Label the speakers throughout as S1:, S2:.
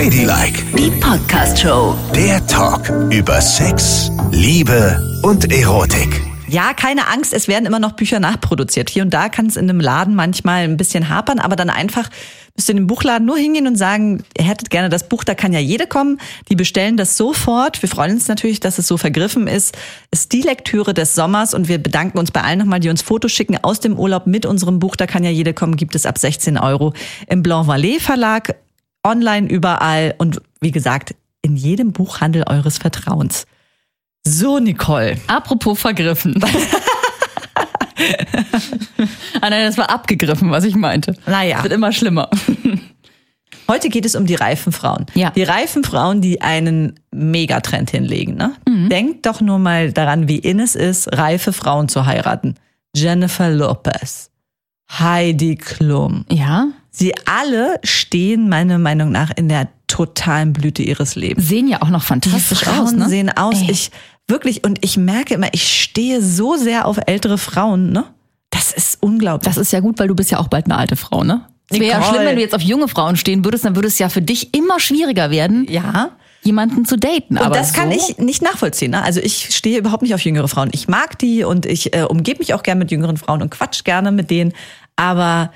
S1: Ladylike,
S2: Die Podcast-Show.
S1: der Talk über Sex, Liebe und Erotik.
S3: Ja, keine Angst, es werden immer noch Bücher nachproduziert. Hier und da kann es in einem Laden manchmal ein bisschen hapern, aber dann einfach müsst ihr in den Buchladen nur hingehen und sagen, ihr hättet gerne das Buch, da kann ja jede kommen. Die bestellen das sofort. Wir freuen uns natürlich, dass es so vergriffen ist. Ist die Lektüre des Sommers und wir bedanken uns bei allen nochmal, die uns Fotos schicken aus dem Urlaub mit unserem Buch, da kann ja jede kommen, gibt es ab 16 Euro im Blanc Vallée Verlag, online überall und wie gesagt, in jedem Buchhandel eures Vertrauens. So, Nicole.
S4: Apropos vergriffen. ah nein, das war abgegriffen, was ich meinte.
S3: Naja.
S4: Es wird immer schlimmer.
S3: Heute geht es um die reifen Frauen.
S4: Ja.
S3: Die reifen Frauen, die einen Megatrend hinlegen. Ne? Denkt doch nur mal daran, wie in es ist, reife Frauen zu heiraten. Jennifer Lopez, Heidi Klum.
S4: Ja?
S3: Sie alle stehen meiner Meinung nach in der totalen Blüte ihres Lebens.
S4: Sehen ja auch noch
S3: Die
S4: fantastisch
S3: Frauen
S4: aus, ne?
S3: sehen aus.
S4: Ey.
S3: Ich wirklich und ich merke immer, ich stehe so sehr auf ältere Frauen. Ne? Das ist unglaublich.
S4: Das ist ja gut, weil du bist ja auch bald eine alte Frau, ne? Es wäre ja schlimm, wenn du jetzt auf junge Frauen stehen würdest, dann würde es ja für dich immer schwieriger werden,
S3: ja.
S4: jemanden zu daten.
S3: Und
S4: Aber
S3: das kann
S4: so,
S3: ich nicht nachvollziehen. Ne? Also ich stehe überhaupt nicht auf jüngere Frauen. Ich mag die und ich äh, umgebe mich auch gerne mit jüngeren Frauen und quatsch gerne mit denen. Aber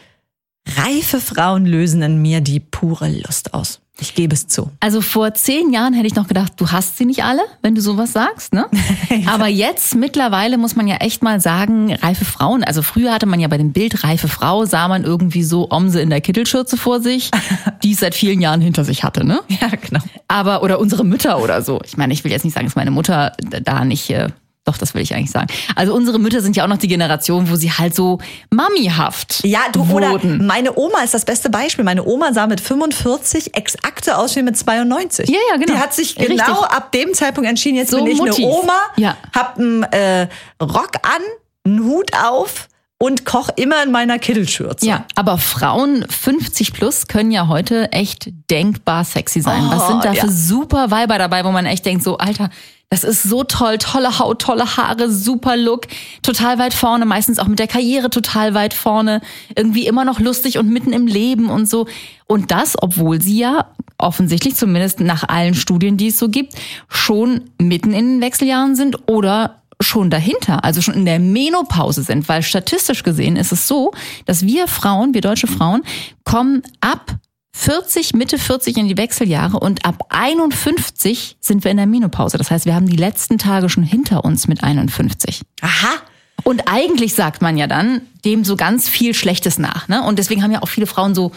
S3: reife Frauen lösen in mir die pure Lust aus. Ich gebe es zu.
S4: Also vor zehn Jahren hätte ich noch gedacht, du hast sie nicht alle, wenn du sowas sagst, ne? Aber jetzt mittlerweile muss man ja echt mal sagen, reife Frauen. Also früher hatte man ja bei dem Bild reife Frau, sah man irgendwie so Omse in der Kittelschürze vor sich, die es seit vielen Jahren hinter sich hatte, ne?
S3: Ja, genau.
S4: Aber, oder unsere Mütter oder so. Ich meine, ich will jetzt nicht sagen, dass meine Mutter da nicht, äh, doch, das will ich eigentlich sagen. Also unsere Mütter sind ja auch noch die Generation, wo sie halt so mamihaft
S3: Ja, du oder
S4: wurden.
S3: meine Oma ist das beste Beispiel. Meine Oma sah mit 45 exakte aus wie mit 92.
S4: Ja, ja, genau.
S3: Die hat sich
S4: Richtig.
S3: genau ab dem Zeitpunkt entschieden, jetzt
S4: So
S3: bin ich
S4: Muttis.
S3: eine Oma,
S4: Ja.
S3: hab einen äh, Rock an, einen Hut auf und koch immer in meiner Kittelschürze.
S4: Ja, aber Frauen 50 plus können ja heute echt denkbar sexy sein. Was
S3: Oh,
S4: sind da für
S3: ja.
S4: super Weiber dabei, wo man echt denkt, so, Alter, das ist so toll, tolle Haut, tolle Haare, super Look, total weit vorne, meistens auch mit der Karriere total weit vorne, irgendwie immer noch lustig und mitten im Leben und so. Und das, obwohl sie ja offensichtlich, zumindest nach allen Studien, die es so gibt, schon mitten in den Wechseljahren sind oder schon dahinter, also schon in der Menopause sind, weil statistisch gesehen ist es so, dass wir Frauen, wir deutsche Frauen, kommen ab 40, Mitte 40 in die Wechseljahre und ab 51 sind wir in der Menopause. Das heißt, wir haben die letzten Tage schon hinter uns mit 51.
S3: Aha.
S4: Und eigentlich sagt man ja dann dem so ganz viel Schlechtes nach. Ne? Und deswegen haben ja auch viele Frauen so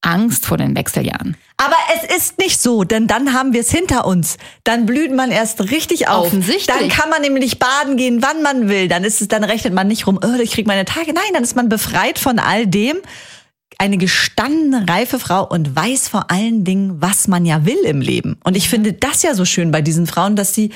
S4: Angst vor den Wechseljahren.
S3: Aber es ist nicht so, denn dann haben wir es hinter uns. Dann blüht man erst richtig auf.
S4: Offensichtlich.
S3: Dann kann man nämlich baden gehen, wann man will. Dann ist es, dann rechnet man nicht rum, oh, ich krieg meine Tage. Nein, dann ist man befreit von all dem. Eine gestandene, reife Frau und weiß vor allen Dingen, was man ja will im Leben. Und ich finde das ja so schön bei diesen Frauen, dass sie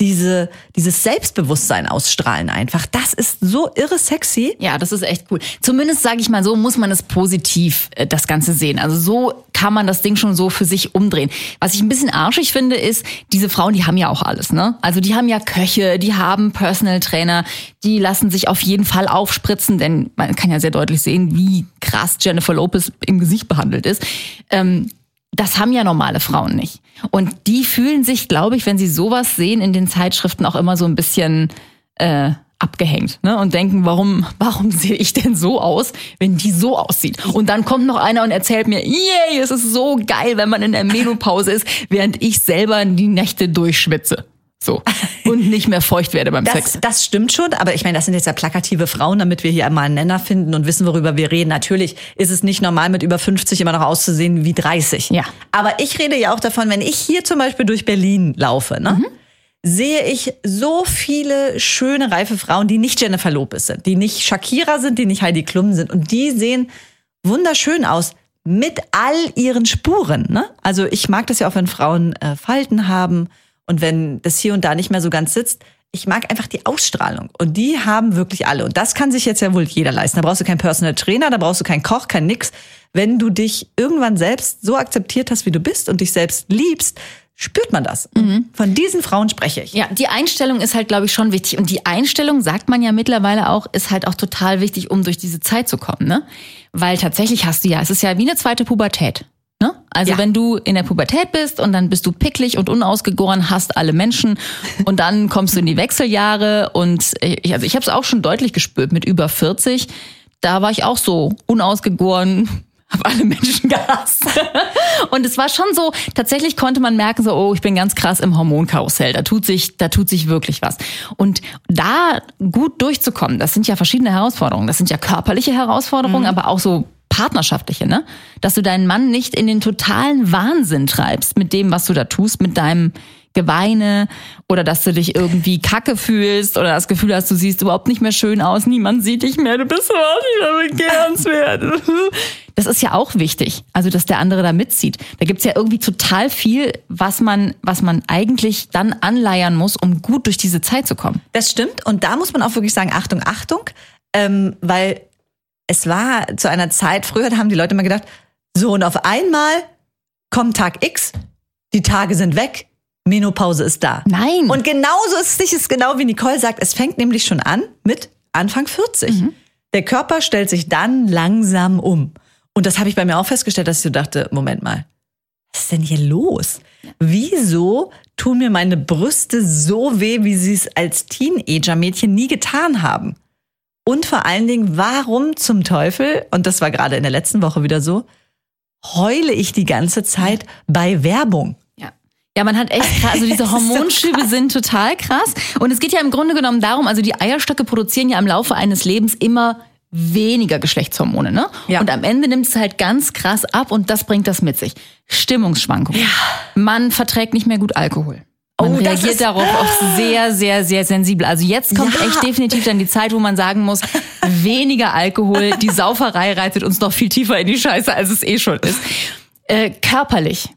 S3: diese, dieses Selbstbewusstsein ausstrahlen einfach. Das ist so irre sexy.
S4: Ja, das ist echt cool. Zumindest sage ich mal so, muss man es positiv äh, das Ganze sehen. Also so kann man das Ding schon so für sich umdrehen. Was ich ein bisschen arschig finde, ist, diese Frauen, die haben ja auch alles, ne? Also die haben ja Köche, die haben Personal Trainer, die lassen sich auf jeden Fall aufspritzen, denn man kann ja sehr deutlich sehen, wie krass Jennifer Lopez im Gesicht behandelt ist. Ähm, das haben ja normale Frauen nicht. Und die fühlen sich, glaube ich, wenn sie sowas sehen in den Zeitschriften auch immer so ein bisschen äh, abgehängt ne? und denken, warum, warum sehe ich denn so aus, wenn die so aussieht? Und dann kommt noch einer und erzählt mir, yay, es ist so geil, wenn man in der Menopause ist, während ich selber die Nächte durchschwitze. So. Und nicht mehr feucht werde beim
S3: Das,
S4: Sex.
S3: das stimmt schon, aber ich meine, das sind jetzt ja plakative Frauen, damit wir hier einmal einen Nenner finden und wissen, worüber wir reden. Natürlich ist es nicht normal, mit über 50 immer noch auszusehen wie 30.
S4: Ja.
S3: Aber ich rede ja auch davon, wenn ich hier zum Beispiel durch Berlin laufe, ne?
S4: Mhm.
S3: sehe ich so viele schöne, reife Frauen, die nicht Jennifer Lopez sind, die nicht Shakira sind, die nicht Heidi Klum sind. Und die sehen wunderschön aus mit all ihren Spuren. Ne? Also ich mag das ja auch, wenn Frauen äh, Falten haben und wenn das hier und da nicht mehr so ganz sitzt. Ich mag einfach die Ausstrahlung. Und die haben wirklich alle. Und das kann sich jetzt ja wohl jeder leisten. Da brauchst du keinen Personal Trainer, da brauchst du keinen Koch, kein nix. Wenn du dich irgendwann selbst so akzeptiert hast, wie du bist und dich selbst liebst, spürt man das. Und Von diesen Frauen spreche ich.
S4: Ja, die Einstellung ist halt, glaube ich, schon wichtig. Und die Einstellung, sagt man ja mittlerweile auch, ist halt auch total wichtig, um durch diese Zeit zu kommen, ne? Weil tatsächlich hast du ja, es ist ja wie eine zweite Pubertät. Ne? Also
S3: Ja.
S4: wenn du in der Pubertät bist und dann bist du picklig und unausgegoren, hast alle Menschen und dann kommst du in die Wechseljahre und ich, also ich habe es auch schon deutlich gespürt mit über 40. Da war ich auch so unausgegoren, habe alle Menschen gehasst. Und es war schon so, tatsächlich konnte man merken, so, oh, ich bin ganz krass im Hormonkarussell. Da tut sich, da tut sich wirklich was. Und da gut durchzukommen, das sind ja verschiedene Herausforderungen. Das sind ja körperliche Herausforderungen, aber auch so partnerschaftliche, ne? Dass du deinen Mann nicht in den totalen Wahnsinn treibst mit dem, was du da tust, mit deinem Geweine oder dass du dich irgendwie kacke fühlst oder das Gefühl hast, du siehst überhaupt nicht mehr schön aus, niemand sieht dich mehr, du bist überhaupt nicht mehr begehrenswert. Das ist ja auch wichtig, also dass der andere da mitzieht. Da gibt's ja irgendwie total viel, was man, was man eigentlich dann anleiern muss, um gut durch diese Zeit zu kommen.
S3: Das stimmt. Und da muss man auch wirklich sagen, Achtung, Achtung, ähm, weil es war zu einer Zeit, früher haben die Leute immer gedacht, so und auf einmal kommt Tag X, die Tage sind weg, Menopause ist da.
S4: Nein.
S3: Und genauso ist es genau wie Nicole sagt, es fängt nämlich schon an mit Anfang 40. Der Körper stellt sich dann langsam um. Und das habe ich bei mir auch festgestellt, dass ich so dachte, Moment mal, was ist denn hier los? Wieso tun mir meine Brüste so weh, wie sie es als Teenager-Mädchen nie getan haben? Und vor allen Dingen, warum zum Teufel, und das war gerade in der letzten Woche wieder so, heule ich die ganze Zeit bei Werbung?
S4: Ja. Ja, man hat echt krass, also diese
S3: so
S4: Hormonschübe sind total krass. Und es geht ja im Grunde genommen darum, also die Eierstöcke produzieren ja im Laufe eines Lebens immer weniger Geschlechtshormone, ne?
S3: Ja.
S4: Und am Ende nimmt es halt ganz krass ab und das bringt das mit sich. Stimmungsschwankungen. Man verträgt nicht mehr gut Alkohol. Man
S3: Oh,
S4: reagiert
S3: ist-
S4: darauf auch sehr, sehr, sehr sensibel. Also jetzt kommt
S3: Ja.
S4: echt definitiv dann die Zeit, wo man sagen muss, weniger Alkohol, die Sauferei reitet uns noch viel tiefer in die Scheiße, als es eh schon ist. Äh, körperlich.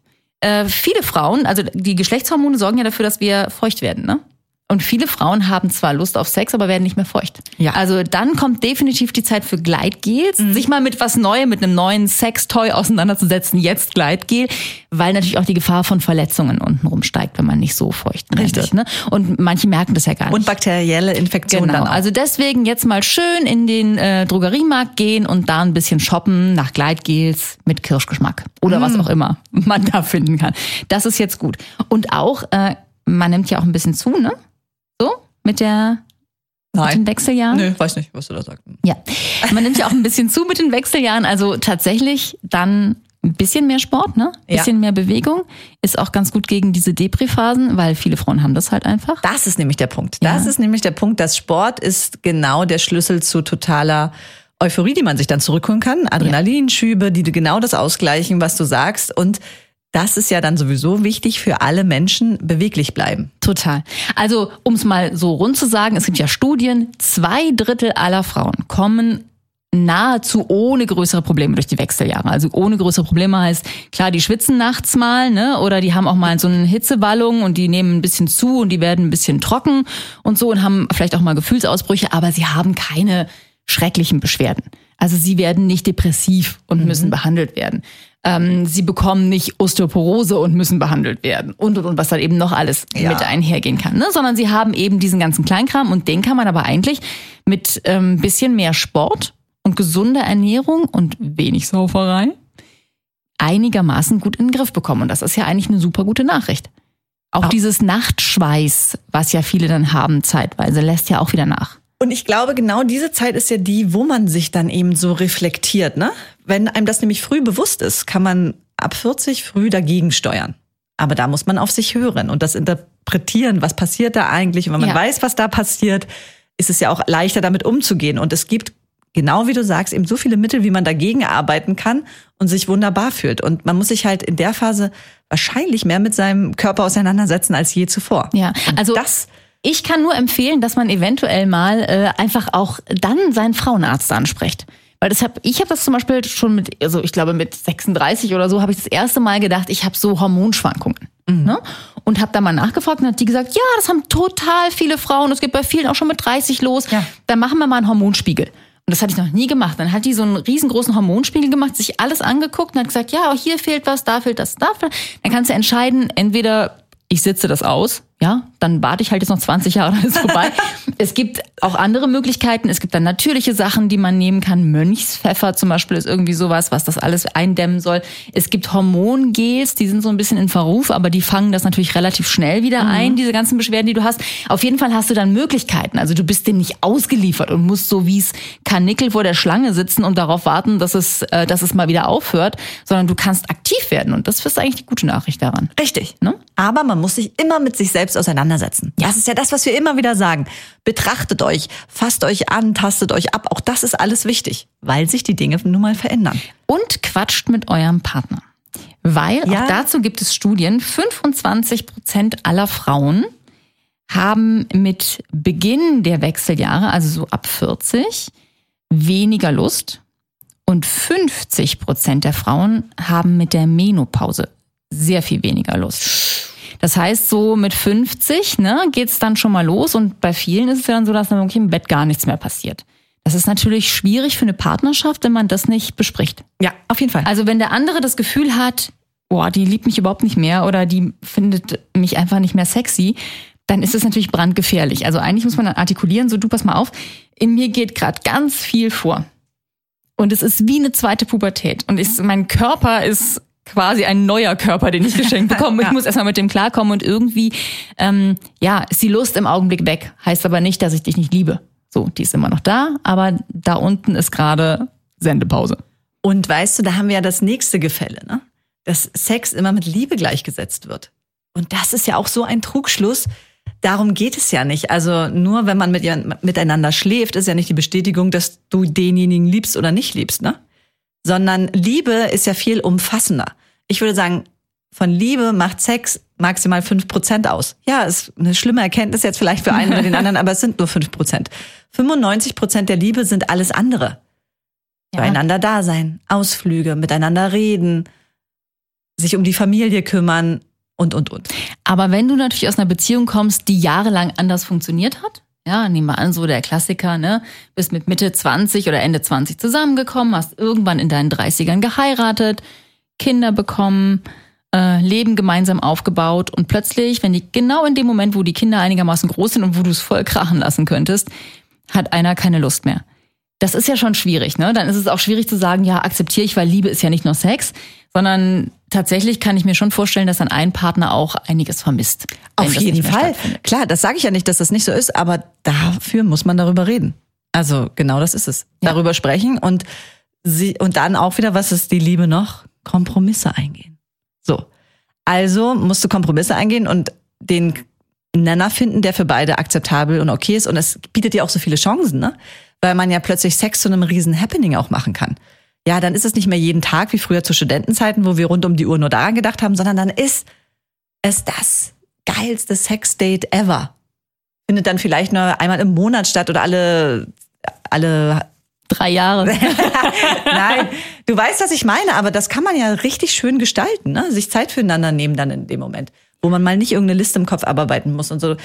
S4: Äh, viele Frauen, also die Geschlechtshormone sorgen ja dafür, dass wir feucht werden, ne? Und viele Frauen haben zwar Lust auf Sex, aber werden nicht mehr feucht.
S3: Ja.
S4: Also dann kommt definitiv die Zeit für Gleitgels,
S3: Mhm.
S4: sich mal mit was Neuem, mit einem neuen Sextoy auseinanderzusetzen. Jetzt Gleitgel, weil natürlich auch die Gefahr von Verletzungen untenrum steigt, wenn man nicht so feucht wird. Ne? Und manche merken das ja gar nicht.
S3: Und bakterielle Infektionen
S4: Genau,
S3: dann auch.
S4: also deswegen jetzt mal schön in den äh, Drogeriemarkt gehen und da ein bisschen shoppen nach Gleitgels mit Kirschgeschmack oder
S3: Mm.
S4: was auch immer man da finden kann. Das ist jetzt gut. Und auch, äh, man nimmt ja auch ein bisschen zu, ne? Mit der mit den
S3: Nein.
S4: Wechseljahren.
S3: Nö, weiß nicht, was du da sagst.
S4: Ja, man nimmt ja auch ein bisschen zu mit den Wechseljahren, also tatsächlich dann ein bisschen mehr Sport, ne?
S3: Ja.
S4: Bisschen mehr Bewegung ist auch ganz gut gegen diese Depri-Phasen, weil viele Frauen haben das halt einfach.
S3: Das ist nämlich der Punkt.
S4: Ja.
S3: Das ist nämlich der Punkt, dass Sport ist genau der Schlüssel zu totaler Euphorie, die man sich dann zurückholen kann. Adrenalinschübe, die genau das ausgleichen, was du sagst. Und das ist ja dann sowieso wichtig für alle Menschen, beweglich bleiben.
S4: Total. Also, um es mal so rund zu sagen, es gibt ja Studien, zwei Drittel aller Frauen kommen nahezu ohne größere Probleme durch die Wechseljahre. Also ohne größere Probleme heißt, klar, die schwitzen nachts mal, ne? Oder die haben auch mal so eine Hitzewallung und die nehmen ein bisschen zu und die werden ein bisschen trocken und so und haben vielleicht auch mal Gefühlsausbrüche, aber sie haben keine schrecklichen Beschwerden. Also sie werden nicht depressiv und müssen behandelt werden. Ähm, sie bekommen nicht Osteoporose und müssen behandelt werden und und und was dann eben noch alles
S3: Ja.
S4: mit einhergehen kann. Ne? Sondern sie haben eben diesen ganzen Kleinkram und den kann man aber eigentlich mit ähm, bisschen mehr Sport und gesunder Ernährung und wenig Sauferei einigermaßen gut in den Griff bekommen. Und das ist ja eigentlich eine super gute Nachricht. Auch
S3: Ah.
S4: dieses Nachtschweiß, was ja viele dann haben zeitweise, lässt ja auch wieder nach.
S3: Und ich glaube, genau diese Zeit ist ja die, wo man sich dann eben so reflektiert, ne? Wenn einem das nämlich früh bewusst ist, kann man ab 40 früh dagegen steuern. Aber da muss man auf sich hören und das interpretieren, was passiert da eigentlich. Und wenn man
S4: Ja.
S3: weiß, was da passiert, ist es ja auch leichter damit umzugehen. Und es gibt, genau wie du sagst, eben so viele Mittel, wie man dagegen arbeiten kann und sich wunderbar fühlt. Und man muss sich halt in der Phase wahrscheinlich mehr mit seinem Körper auseinandersetzen als je zuvor.
S4: Ja,
S3: Und
S4: also
S3: das
S4: ich kann nur empfehlen, dass man eventuell mal äh, einfach auch dann seinen Frauenarzt anspricht. Weil das hab, ich habe das zum Beispiel schon mit, also ich glaube mit 36 oder so, habe ich das erste Mal gedacht, ich habe so Hormonschwankungen. Ne? Und habe da mal nachgefragt und hat die gesagt, ja, das haben total viele Frauen. Es geht bei vielen auch schon mit 30 los.
S3: Ja.
S4: Dann machen wir mal einen Hormonspiegel. Und das hatte ich noch nie gemacht. Dann hat die so einen riesengroßen Hormonspiegel gemacht, sich alles angeguckt und hat gesagt, ja, hier fehlt was, da fehlt das, da fehlt. Dann kannst du entscheiden, entweder ich sitze das aus, ja, dann warte ich halt jetzt noch 20 Jahre, dann ist vorbei. es gibt auch andere Möglichkeiten. Es gibt dann natürliche Sachen, die man nehmen kann. Mönchspfeffer zum Beispiel ist irgendwie sowas, was das alles eindämmen soll. Es gibt Hormongels, die sind so ein bisschen in Verruf, aber die fangen das natürlich relativ schnell wieder ein, diese ganzen Beschwerden, die du hast. Auf jeden Fall hast du dann Möglichkeiten. Also du bist denen nicht ausgeliefert und musst so wie es Karnickel vor der Schlange sitzen und darauf warten, dass es, äh, dass es mal wieder aufhört, sondern du kannst aktiv werden. Und das ist eigentlich die gute Nachricht daran.
S3: Richtig. Ne? Aber man muss sich immer mit sich selbst auseinandersetzen. Ja. Das ist ja das, was wir immer wieder sagen. Betrachtet euch, fasst euch an, tastet euch ab. Auch das ist alles wichtig, weil sich die Dinge nun mal verändern.
S4: Und quatscht mit eurem Partner. Weil
S3: Ja.
S4: auch dazu gibt es Studien, 25 Prozent aller Frauen haben mit Beginn der Wechseljahre, also so ab 40, weniger Lust. Und 50 Prozent der Frauen haben mit der Menopause sehr viel weniger Lust. Das heißt, so mit 50 ne, geht's dann schon mal los und bei vielen ist es ja dann so, dass dann wirklich im Bett gar nichts mehr passiert. Das ist natürlich schwierig für eine Partnerschaft, wenn man das nicht bespricht.
S3: Ja, auf jeden Fall.
S4: Also wenn der andere das Gefühl hat, boah, die liebt mich überhaupt nicht mehr oder die findet mich einfach nicht mehr sexy, dann ist es natürlich brandgefährlich. Also eigentlich muss man dann artikulieren, so du pass mal auf, in mir geht gerade ganz viel vor. Und es ist wie eine zweite Pubertät. Und ich, mein Körper ist quasi ein neuer Körper, den ich geschenkt bekomme. Ich
S3: Ja.
S4: muss erstmal mit dem klarkommen und irgendwie, ähm, ja, ist die Lust im Augenblick weg. Heißt aber nicht, dass ich dich nicht liebe. So, die ist immer noch da, aber da unten ist gerade Sendepause.
S3: Und weißt du, da haben wir ja das nächste Gefälle, ne? Dass Sex immer mit Liebe gleichgesetzt wird. Und das ist ja auch so ein Trugschluss. Darum geht es ja nicht. Also nur wenn man mit, ihr- miteinander schläft, ist ja nicht die Bestätigung, dass du denjenigen liebst oder nicht liebst, ne? Sondern Liebe ist ja viel umfassender. Ich würde sagen, von Liebe macht Sex maximal fünf Prozent aus. Ja, ist eine schlimme Erkenntnis jetzt vielleicht für einen oder den anderen, aber es sind nur fünf Prozent. 95 Prozent der Liebe sind alles andere. Beieinander da sein, Ausflüge, miteinander reden, sich um die Familie kümmern und, und, und.
S4: Aber wenn du natürlich aus einer Beziehung kommst, die jahrelang anders funktioniert hat, ja, nehmen wir an, so der Klassiker, ne? Bist mit Mitte 20 oder Ende 20 zusammengekommen, hast irgendwann in deinen 30ern geheiratet, Kinder bekommen, äh, Leben gemeinsam aufgebaut und plötzlich, wenn die genau in dem Moment, wo die Kinder einigermaßen groß sind und wo du es voll krachen lassen könntest, hat einer keine Lust mehr. Das ist ja schon schwierig, ne? Dann ist es auch schwierig zu sagen, ja, akzeptiere ich, weil Liebe ist ja nicht nur Sex, sondern tatsächlich kann ich mir schon vorstellen, dass dann ein Partner auch einiges vermisst.
S3: Auf jeden Fall. Klar, das sage ich ja nicht, dass das nicht so ist, aber dafür muss man darüber reden. Also genau das ist es.
S4: Ja.
S3: Darüber sprechen und sie, und dann auch wieder, was ist die Liebe noch? Kompromisse eingehen. So. Also musst du Kompromisse eingehen und den Nenner finden, der für beide akzeptabel und okay ist. Und es bietet dir auch so viele Chancen, ne? Weil man ja plötzlich Sex zu einem riesen Happening auch machen kann. Ja, dann ist es nicht mehr jeden Tag wie früher zu Studentenzeiten, wo wir rund um die Uhr nur daran gedacht haben, sondern dann ist es das geilste Sexdate ever. Findet dann vielleicht nur einmal im Monat statt oder alle, alle,
S4: Drei Jahre.
S3: nein, du weißt, was ich meine, aber das kann man ja richtig schön gestalten, ne? Sich Zeit füreinander nehmen dann in dem Moment, wo man mal nicht irgendeine Liste im Kopf abarbeiten muss und so.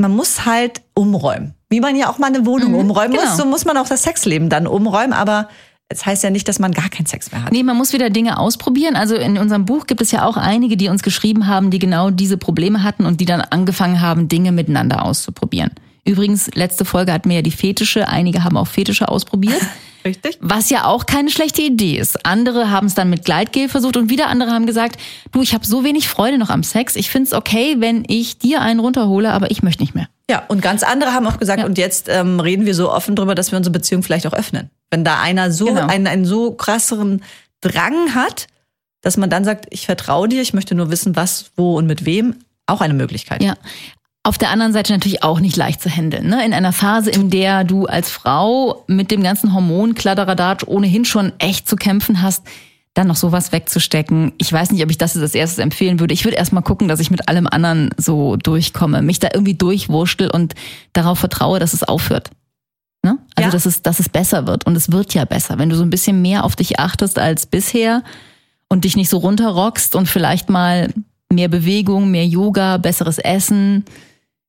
S3: Man muss halt umräumen. Wie man ja auch mal eine Wohnung umräumen
S4: genau.
S3: muss, so muss man auch das Sexleben dann umräumen, aber es heißt ja nicht, dass man gar keinen Sex mehr hat.
S4: Nee, man muss wieder Dinge ausprobieren. Also in unserem Buch gibt es ja auch einige, die uns geschrieben haben, die genau diese Probleme hatten und die dann angefangen haben, Dinge miteinander auszuprobieren. Übrigens, letzte Folge hatten wir ja die Fetische. Einige haben auch Fetische ausprobiert.
S3: Richtig?
S4: Was ja auch keine schlechte Idee ist. Andere haben es dann mit Gleitgel versucht und wieder andere haben gesagt, du, ich habe so wenig Freude noch am Sex. Ich find's okay, wenn ich dir einen runterhole, aber ich möchte nicht mehr.
S3: Ja, und ganz andere haben auch gesagt,
S4: Ja.
S3: und jetzt ähm, reden wir so offen drüber, dass wir unsere Beziehung vielleicht auch öffnen. Wenn da einer so
S4: Genau.
S3: einen, einen so krasseren Drang hat, dass man dann sagt, ich vertraue dir, ich möchte nur wissen, was, wo und mit wem, auch eine Möglichkeit.
S4: Ja. Auf der anderen Seite natürlich auch nicht leicht zu handeln. Ne? In einer Phase, in der du als Frau mit dem ganzen Hormonkladderadatsch ohnehin schon echt zu kämpfen hast, dann noch sowas wegzustecken. Ich weiß nicht, ob ich das als erstes empfehlen würde. Ich würde erstmal gucken, dass ich mit allem anderen so durchkomme, mich da irgendwie durchwurschtel und darauf vertraue, dass es aufhört. Ne? Also,
S3: Ja.
S4: dass, es, dass es besser wird. Und es wird ja besser. Wenn du so ein bisschen mehr auf dich achtest als bisher und dich nicht so runterrockst und vielleicht mal mehr Bewegung, mehr Yoga, besseres Essen,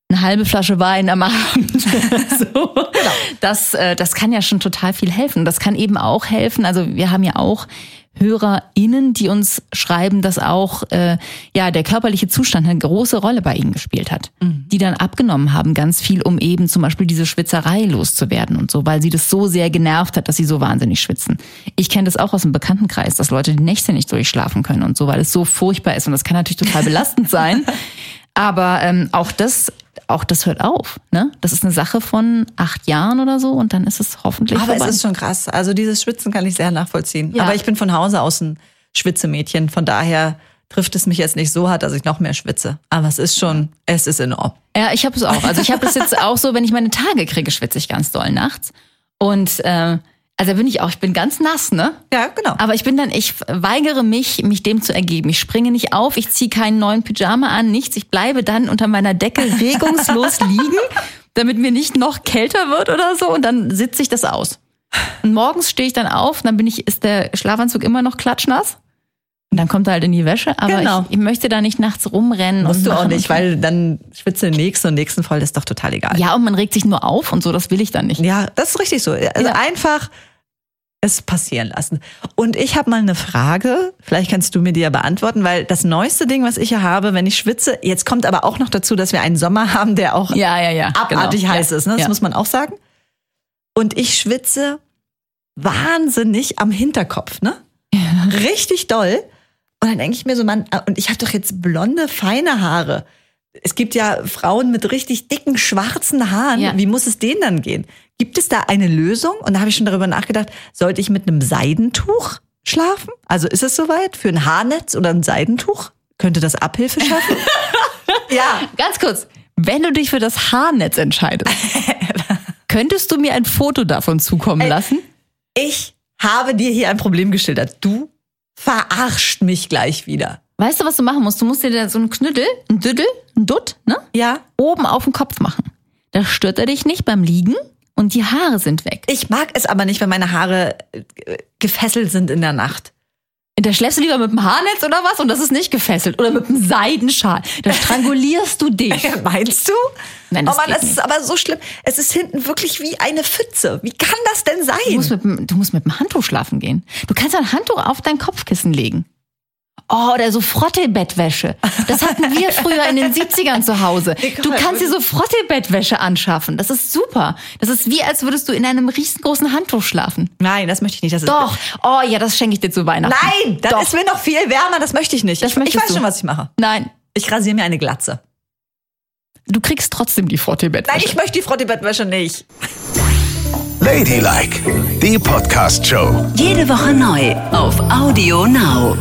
S4: eine halbe Flasche Wein am Abend. so. Das, äh, das kann ja schon total viel helfen. Das kann eben auch helfen. Also wir haben ja auch HörerInnen, die uns schreiben, dass auch äh, ja der körperliche Zustand eine große Rolle bei ihnen gespielt hat.
S3: Mhm.
S4: Die dann abgenommen haben, ganz viel, um eben zum Beispiel diese Schwitzerei loszuwerden und so, weil sie das so sehr genervt hat, dass sie so wahnsinnig schwitzen. Ich kenne das auch aus dem Bekanntenkreis, dass Leute die Nächte nicht durchschlafen können und so, weil es so furchtbar ist. Und das kann natürlich total belastend sein. Aber ähm, auch das, auch das hört auf. Ne? Das ist eine Sache von acht Jahren oder so und dann ist es hoffentlich
S3: Aber
S4: vorbei.
S3: es ist schon krass. Also dieses Schwitzen kann ich sehr nachvollziehen.
S4: Ja.
S3: Aber ich bin von Hause aus ein Schwitzemädchen. Von daher trifft es mich jetzt nicht so hart, dass ich noch mehr schwitze. Aber es ist schon, es ist enorm.
S4: Ja, ich habe es auch. Also ich habe das jetzt auch so, wenn ich meine Tage kriege, schwitze ich ganz doll nachts. Und äh, also bin ich auch, ich bin ganz nass, ne?
S3: Ja, genau.
S4: Aber ich bin dann, ich weigere mich, mich dem zu ergeben. Ich springe nicht auf, ich ziehe keinen neuen Pyjama an, nichts. Ich bleibe dann unter meiner Decke regungslos liegen, damit mir nicht noch kälter wird oder so. Und dann sitze ich das aus. Und morgens stehe ich dann auf, dann bin ich, ist der Schlafanzug immer noch klatschnass. Und dann kommt er halt in die Wäsche. Aber
S3: Genau.
S4: ich, ich möchte da nicht nachts rumrennen. und
S3: Musst du auch nicht, weil dann schwitzt du den nächsten und nächsten voll, das ist doch total egal.
S4: Ja, und man regt sich nur auf und so, das will ich dann nicht.
S3: Ja, das ist richtig so. Also
S4: Ja.
S3: einfach es passieren lassen. Und ich habe mal eine Frage, vielleicht kannst du mir die ja beantworten, weil das neueste Ding, was ich hier habe, wenn ich schwitze, jetzt kommt aber auch noch dazu, dass wir einen Sommer haben, der auch
S4: Ja, ja, ja.
S3: abartig
S4: genau.
S3: heiß
S4: ja.
S3: ist, ne? das
S4: ja.
S3: muss man auch sagen. Und ich schwitze wahnsinnig am Hinterkopf, ne? Richtig doll. Und dann denke ich mir so, Mann, äh, und ich habe doch jetzt blonde, feine Haare. Es gibt ja Frauen mit richtig dicken, schwarzen Haaren.
S4: Ja.
S3: Wie muss es denen dann gehen? Gibt es da eine Lösung? Und da habe ich schon darüber nachgedacht, sollte ich mit einem Seidentuch schlafen? Also ist es soweit? Für ein Haarnetz oder ein Seidentuch? Könnte das Abhilfe schaffen? ja.
S4: Ganz kurz, wenn du dich für das Haarnetz entscheidest, könntest du mir ein Foto davon zukommen lassen?
S3: Ich habe dir hier ein Problem geschildert. Du verarscht mich gleich wieder.
S4: Weißt du, was du machen musst? Du musst dir da so einen Knüttel, einen Düdel, einen Dutt, ne?
S3: Ja.
S4: Oben auf den Kopf machen. Da stört er dich nicht beim Liegen und die Haare sind weg.
S3: Ich mag es aber nicht, wenn meine Haare äh, gefesselt sind in der Nacht.
S4: Da schläfst du lieber mit dem Haarnetz oder was und das ist nicht gefesselt. Oder mit einem Seidenschal. Da strangulierst du dich.
S3: Meinst du?
S4: Nein,
S3: oh
S4: das
S3: Mann,
S4: geht
S3: das ist
S4: nicht.
S3: aber so schlimm. Es ist hinten wirklich wie eine Pfütze. Wie kann das denn
S4: Du
S3: sein?
S4: musst, mit, dem- du musst mit dem Handtuch schlafen gehen. Du kannst ein Handtuch auf dein Kopfkissen legen. Oh, oder so Frottebettwäsche. Das hatten wir früher in den 70ern zu Hause. Du kannst dir so Frottebettwäsche anschaffen. Das ist super. Das ist wie, als würdest du in einem riesengroßen Handtuch schlafen.
S3: Nein, das möchte ich nicht. Das ist
S4: Doch. Oh ja, das schenke ich dir zu Weihnachten.
S3: Nein, dann
S4: Doch.
S3: ist mir noch viel wärmer. Das möchte ich nicht.
S4: Das
S3: ich, ich weiß
S4: du.
S3: schon, was ich mache.
S4: Nein.
S3: Ich rasiere mir eine Glatze.
S4: Du kriegst trotzdem die Frottebettwäsche.
S3: Nein, ich möchte die Frottebettwäsche nicht.
S1: Ladylike, die Podcast-Show.
S2: Jede Woche neu auf Audio Now.